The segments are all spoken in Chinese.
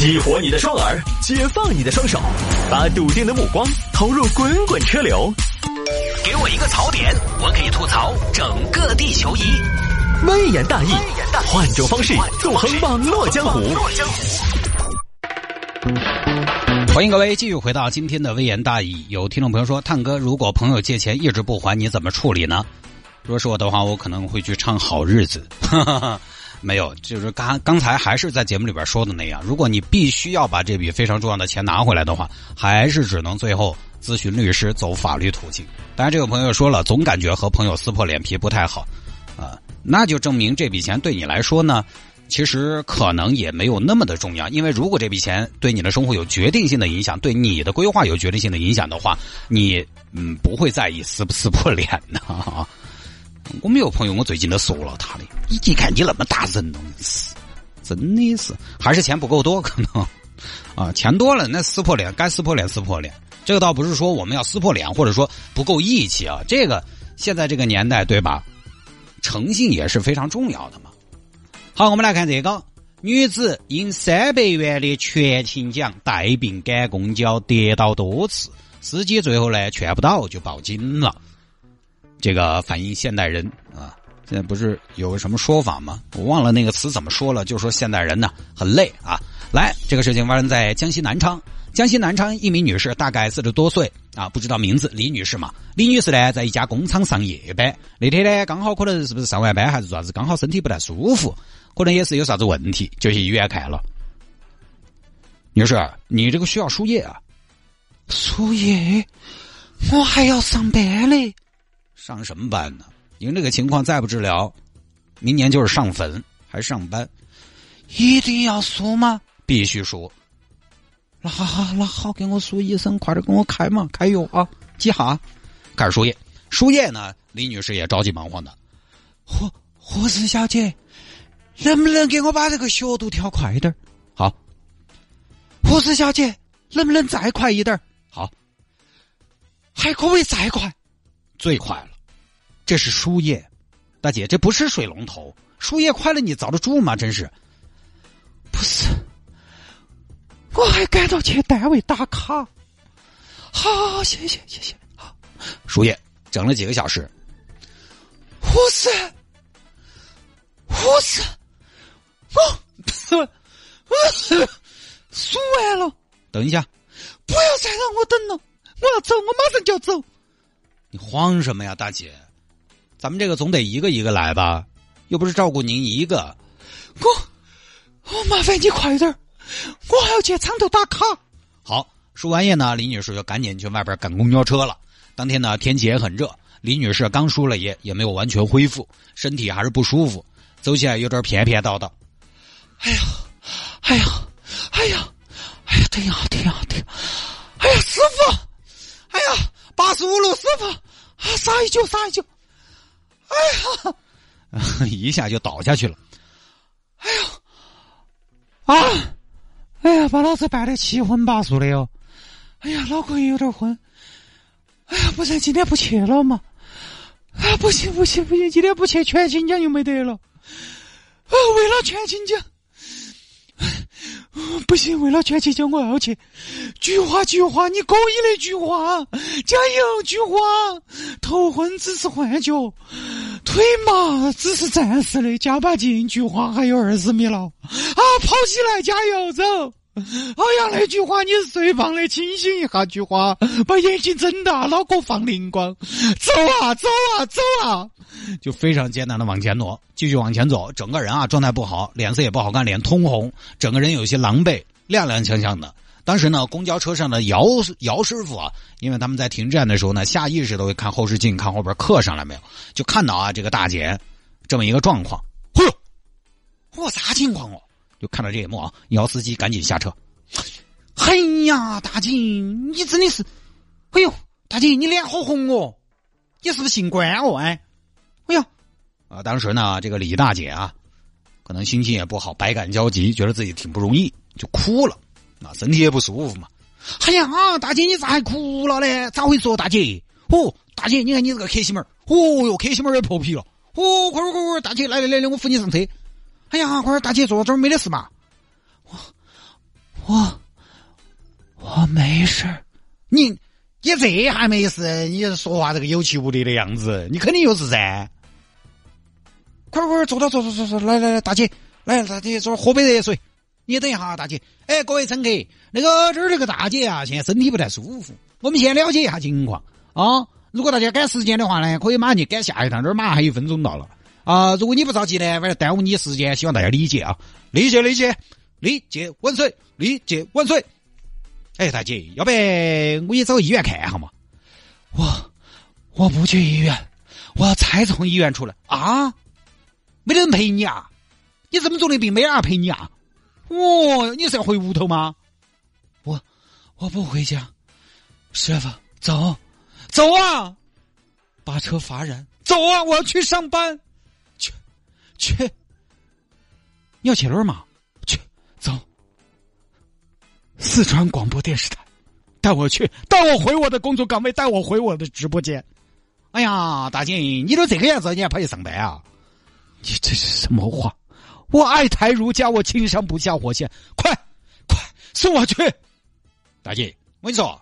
激活你的双耳，解放你的双手，把笃定的目光投入滚滚车流。给我一个槽点，我可以吐槽整个地球仪。微言大义，换种方式纵横网络江湖。欢迎各位继续回到今天的微言大义。有听众朋友说：“探哥，如果朋友借钱一直不还，你怎么处理呢？”如果是我的话，我可能会去唱好日子。没有，就是刚刚才还是在节目里边说的那样，如果你必须要把这笔非常重要的钱拿回来的话，还是只能最后咨询律师，走法律途径。当然，这个朋友说了，总感觉和朋友撕破脸皮不太好，啊，那就证明这笔钱对你来说呢，其实可能也没有那么的重要。因为如果这笔钱对你的生活有决定性的影响，对你的规划有决定性的影响的话，你嗯不会在意撕不撕破脸的。我们有朋友，我最近都说了他的，一看你那么大人了，是真的是，还是钱不够多可能啊，钱多了那撕破脸，该撕破脸撕破脸。这个倒不是说我们要撕破脸，或者说不够义气啊。这个现在这个年代对吧，诚信也是非常重要的嘛。好，我们来看这个，女子因三百元的全勤奖带病赶公交跌倒多次，司机最后呢劝不到就报警了。这个反映现代人啊，现在不是有个什么说法吗？我忘了那个词怎么说了，就说现代人呢很累啊。来，这个事情发生在江西南昌，江西南昌一名女士，大概四十多岁啊，不知道名字，李女士嘛。李女士呢，在一家工厂上夜班，那天呢刚好可能是不是上完班还是啥子，刚好身体不太舒服，可能也是有啥子问题，就去医院看了。女士，你这个需要输液啊？输液？我还要上班嘞。上什么班呢？您这个情况再不治疗，明年就是上坟还上班，一定要输吗？必须输。那好，好，那好，给我输医生，快点给我开嘛，开药啊！几号？开始输液。输液呢，李女士也着急忙慌的。护护士小姐，能不能给我把这个血度调快一点？好。护士小姐，能不能再快一点？好。还可以再快？最快了。这是输液，大姐，这不是水龙头。输液快了，你遭得住吗？真是，不是，我还赶到去单位打卡。好，谢谢，谢谢。好，输液整了几个小时。护士，护士，我，我，输完了。等一下，不要再让我等了，我要走，我马上就要走。你慌什么呀，大姐？咱们这个总得一个一个来吧，又不是照顾您一个。我我麻烦你快点我还要去厂头打卡。好，输完液呢，李女士就赶紧去外边赶公交车了。当天呢，天气也很热，李女士刚输了液，也没有完全恢复，身体还是不舒服，走起来有点偏偏叨叨。哎呀，哎呀，哎呀，哎呀，疼呀，疼呀，疼！哎呀，师傅，哎呀，八十五路师傅，啊，撒一酒，撒一酒。哎呀，一下就倒下去了。哎呀，啊，哎呀，把老子绊得七荤八素的哟。哎呀，脑壳也有点昏。哎呀，不然今天不去了嘛？啊，不行不行不行，今天不去全勤奖又没得了。啊，为了全勤奖。不行，为了全勤奖我要去。菊花，菊花，你可以的，菊花，加油，菊花。头昏只是幻觉，腿麻只是暂时的，加把劲，菊花还有二十米了。啊，跑起来，加油，走！哎呀，那菊花你是最棒的，清醒一下，菊花，把眼睛睁大，脑壳放灵光，走啊，走啊，走啊！就非常艰难的往前挪，继续往前走，整个人啊状态不好，脸色也不好看，脸通红，整个人有些狼狈，踉踉跄跄的。当时呢，公交车上的姚姚师傅啊，因为他们在停站的时候呢，下意识的会看后视镜，看后边客上来没有，就看到啊这个大姐这么一个状况，嚯，我啥情况哦？就看到这一幕啊，姚司机赶紧下车。哎呀，大姐，你真的是，哎呦，大姐你脸好红哦，你是不是姓关哦？哎。哎呀，啊！当时呢，这个李大姐啊，可能心情也不好，百感交集，觉得自己挺不容易，就哭了。啊，身体也不舒服嘛。哎呀，大姐，你咋还哭了呢？咋回事哦？大姐，哦，大姐，你看你这个克西门哦哟，克西门也破皮了。哦，快快快快，大姐，来来来来，我扶你上车。哎呀，快点，大姐坐这没得事嘛。我我我没事你你这还没事？你说话这个有气无力的样子，你肯定有事噻。快快快坐到坐坐坐坐，来来来，大姐，来大姐，坐喝杯热水。你等一下，大姐。哎，各位乘客，那个这儿这个大姐啊，现在身体不太舒服，我们先了解一下情况啊。如果大家赶时间的话呢，可以马上去赶下一趟，这儿马上还有分钟到了啊。如果你不着急呢，反正耽误你时间，希望大家理解啊，理解理解，理解万岁，理解万岁。哎，大姐，要不我也找医院看一下嘛？我我不去医院，我才从医院出来啊。没得人陪你啊？你这么重的病没人陪你啊？哦，你是要回屋头吗？我我不回家，师傅，走走啊！把车罚燃，走啊！我要去上班，去去，你要去哪儿嘛？去走，四川广播电视台，带我去，带我回我的工作岗位，带我回我的直播间。哎呀，大姐，你都这个样子，你还跑去上班啊？你这是什么话？我爱台如家，我情商不下火线，快快送我去！大姐，我跟你说，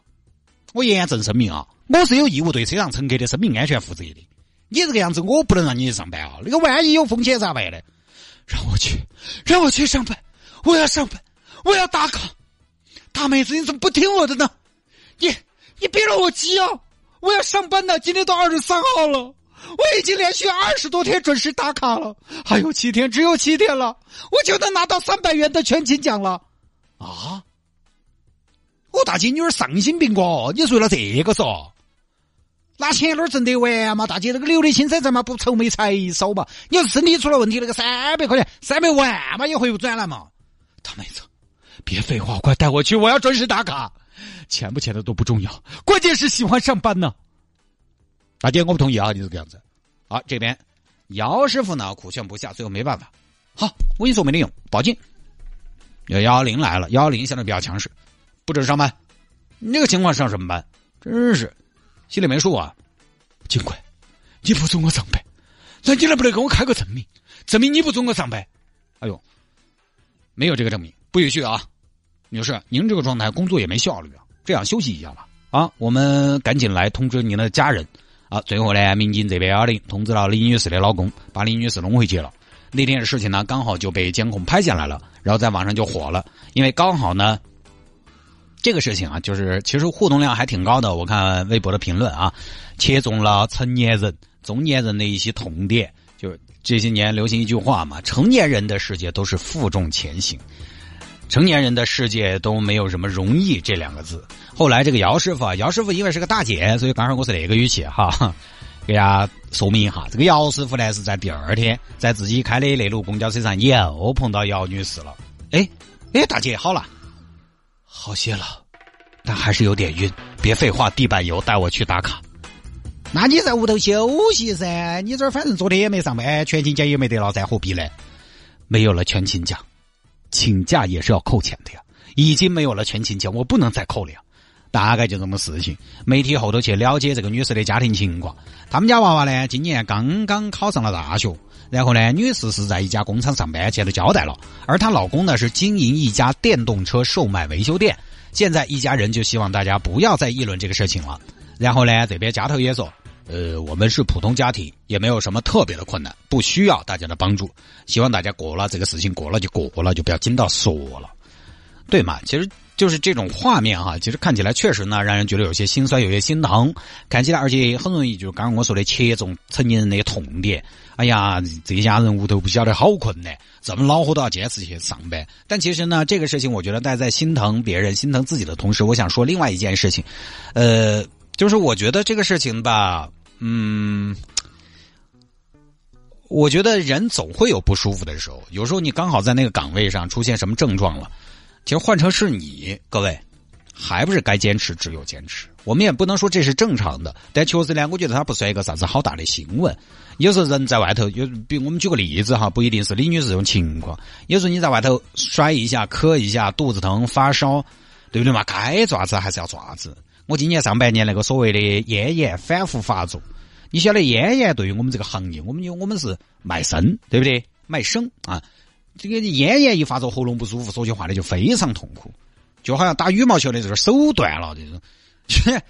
我严正声明啊，我是有义务对车上乘客的生命安全负责的。你这个样子，我不能让你去上班啊！那个万一有风险咋办呢？让我去，让我去上班，我要上班，我要打卡。大妹子，你怎么不听我的呢？你你别让我急啊！我要上班呢，今天都二十三号了。我已经连续二十多天准时打卡了，还有七天，只有七天了，我就能拿到三百元的全勤奖了。啊！我大姐，你有点丧心病狂，你为了这个嗦？拿钱哪儿挣得完嘛？大姐，那个留的青山在嘛，不愁没柴烧嘛？你要是身体出了问题，那个三百块钱、三百万嘛，也回不转来嘛？大妹子，别废话，快带我去，我要准时打卡。钱不钱的都不重要，关键是喜欢上班呢。大姐，我不同意啊！你这个样子，好，这边姚师傅呢苦劝不下，最后没办法，好，我跟你说没得用，报警。幺幺零来了，幺幺零现在比较强势，不准上班。你这个情况上什么班？真是心里没数啊！警官，你不准我上班，那你能不能给我开个证明，证明你不准我上班？哎呦，没有这个证明，不允许啊！女士，您这个状态工作也没效率啊，这样休息一下吧。啊，我们赶紧来通知您的家人。啊，最后呢，民警这边幺零通知了李女士的老公，把李女士弄回去了。那天的事情呢，刚好就被监控拍下来了，然后在网上就火了。因为刚好呢，这个事情啊，就是其实互动量还挺高的。我看微博的评论啊，切中了成年人、中年人的一些痛点。就这些年流行一句话嘛，成年人的世界都是负重前行。成年人的世界都没有什么容易这两个字。后来这个姚师傅啊，姚师傅因为是个大姐，所以刚好我是那个语气哈，给大家说明一下。这个姚师傅呢是在第二天在自己开的那路公交车上又碰到姚女士了。哎哎，大姐好了，好些了，但还是有点晕。别废话，地板油，带我去打卡。那你在屋头休息噻，你这儿反正昨天也没上班，全勤奖也没得了，再何必呢？没有了全勤奖。请假也是要扣钱的呀，已经没有了全勤奖，我不能再扣了呀。大概就这么事情。媒体后头去了解这个女士的家庭情况，他们家娃娃呢，今年刚刚考上了大学。然后呢，女士是在一家工厂上班，前头交代了。而她老公呢，是经营一家电动车售卖维修店。现在一家人就希望大家不要再议论这个事情了。然后呢，这边家头也说。呃，我们是普通家庭，也没有什么特别的困难，不需要大家的帮助。希望大家过了这个事情，过了就过了，就不要紧到说了，对嘛？其实就是这种画面哈，其实看起来确实呢，让人觉得有些心酸，有些心疼。看起来，而且很容易就是刚刚我说的切中成年人的痛点。哎呀，这家人屋头不晓得好困难，这么恼火都要坚持去上班。但其实呢，这个事情我觉得大家在心疼别人、心疼自己的同时，我想说另外一件事情，呃，就是我觉得这个事情吧。嗯，我觉得人总会有不舒服的时候。有时候你刚好在那个岗位上出现什么症状了，其实换成是你，各位还不是该坚持只有坚持。我们也不能说这是正常的，但确实呢，我觉得它不算一个啥子好大的新闻。有时候人在外头，有比我们举个例子哈，不一定是李女士这种情况。有时候你在外头摔一下、磕一下、肚子疼、发烧，对不对嘛？该爪子还是要爪子。我今年上半年那个所谓的咽炎反复发作，你晓得咽炎对于我们这个行业，我们我们是卖身，对不对？卖身啊，这个咽炎一发作，喉咙不舒服，说句话呢就非常痛苦。就好像打羽毛球的这个手断了这种，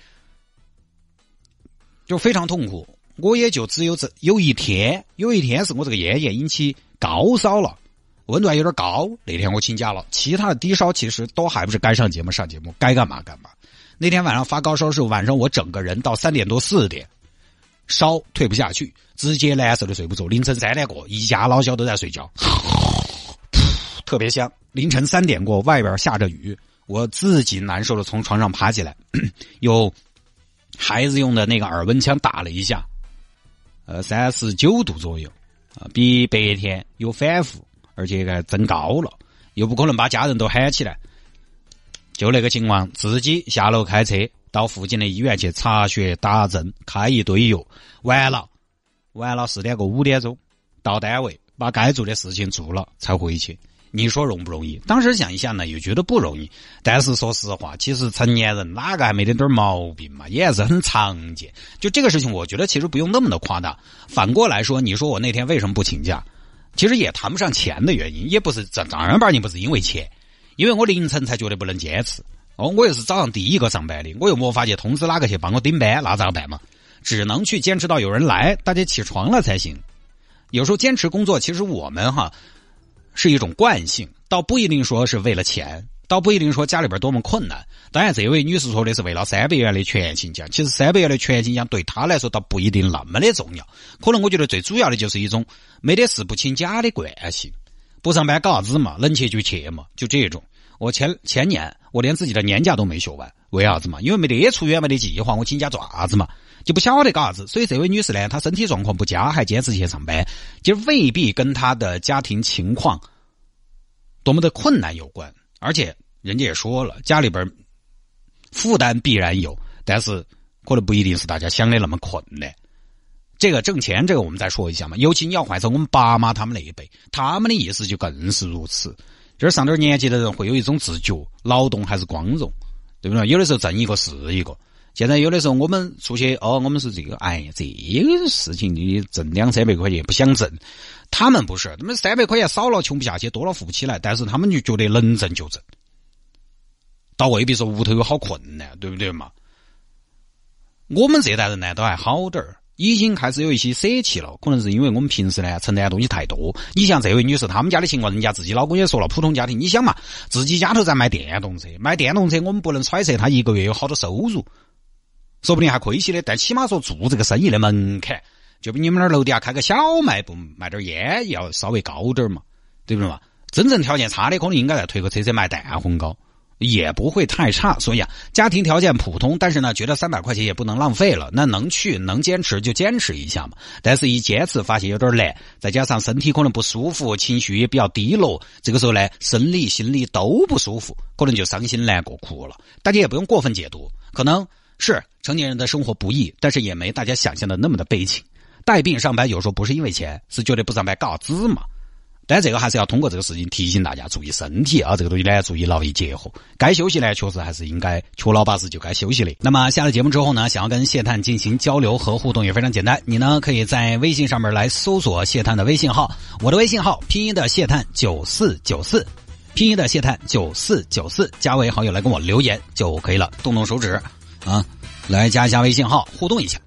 就非常痛苦。我也就只有这有一天，有一天是我这个咽炎引起高烧了，温度还有点高。那天我请假了，其他的低烧其实都还不是该上节目上节目，该干嘛干嘛。那天晚上发高烧是晚上我整个人到三点多四点，烧退不下去，直接难受的睡不着。凌晨三点过，一家老小都在睡觉，特别香。凌晨三点过，外边下着雨，我自己难受的从床上爬起来，有孩子用的那个耳温枪打了一下。呃，三十九度左右，啊，比白天有反复，而且个增高了，又不可能把家人都喊起来，就那个情况，自己下楼开车到附近的医院去查血打针，开一堆药，完了，完了四点过五点钟到单位，把该做的事情做了才回去。你说容不容易？当时想一下呢，又觉得不容易。但是说实话，其实成年人哪个还没得点毛病嘛？也是很常见。就这个事情，我觉得其实不用那么的夸大。反过来说，你说我那天为什么不请假？其实也谈不上钱的原因，也不是正正儿八经不是因为钱，因为我凌晨才觉得不能坚持。哦，我又是早上第一个上班的，我又没法去通知哪个去帮我顶班，那咋办嘛？只能去坚持到有人来，大家起床了才行。有时候坚持工作，其实我们哈。是一种惯性，倒不一定说是为了钱，倒不一定说家里边多么困难。当然，这位女士说的是为了三百元的全勤奖，其实三百元的全勤奖对她来说倒不一定那么的重要。可能我觉得最主要的就是一种没得事不请假的惯性。不上班搞啥子嘛？能去就去嘛，就这种。我前前年我连自己的年假都没休完，为啥子嘛？因为没得出远门的计划，我请假做啥子嘛？就不晓得搞啥子。所以这位女士呢，她身体状况不佳，还坚持去上班，其实未必跟她的家庭情况多么的困难有关。而且人家也说了，家里边负担必然有，但是可能不一定是大家想的那么困难。这个挣钱，这个我们再说一下嘛。尤其你要换成我们爸妈他们那一辈，他们的意思就更是如此。就是上点年纪的人会有一种自觉，劳动还是光荣，对不对？有的时候挣一个是一个。现在有的时候我们出去哦，我们是这个，哎，这个事情你挣两三百块钱不想挣，他们不是，他们三百块钱少了穷不下去，多了富不起来，但是他们就觉得能挣就挣，倒未必说屋头有好困难，对不对嘛？我们这代人呢，都还好点儿。已经开始有一些舍弃了，可能是因为我们平时呢承担的东西太多。你像这位女士，他们家的情况，人家自己老公也说了，普通家庭，你想嘛，自己家头在卖电动车，卖电动车，我们不能揣测他一个月有好多收入，说不定还亏些的。但起码说做这个生意的门槛，就比你们那儿楼底下开个小卖部卖点烟要稍微高点嘛，对不对嘛？真正条件差的，可能应该再推个车车卖蛋烘糕。也不会太差，所以啊，家庭条件普通，但是呢，觉得三百块钱也不能浪费了，那能去能坚持就坚持一下嘛。但是，一坚持发现有点难，再加上身体可能不舒服，情绪也比较低落，这个时候呢，生理心理都不舒服，可能就伤心难过哭了。大家也不用过分解读，可能是成年人的生活不易，但是也没大家想象的那么的悲情。带病上班有时候不是因为钱，是觉得不上班搞啥子嘛。但这个还是要通过这个事情提醒大家注意身体啊，这个东西呢注意劳逸结合，该休息呢确实还是应该确老八十就该休息的。那么下了节目之后呢，想要跟谢探进行交流和互动也非常简单，你呢可以在微信上面来搜索谢探的微信号，我的微信号拼音的谢探九四九四，拼音的谢探九四九四，加为好友来跟我留言就可以了，动动手指啊，来加一下微信号互动一下。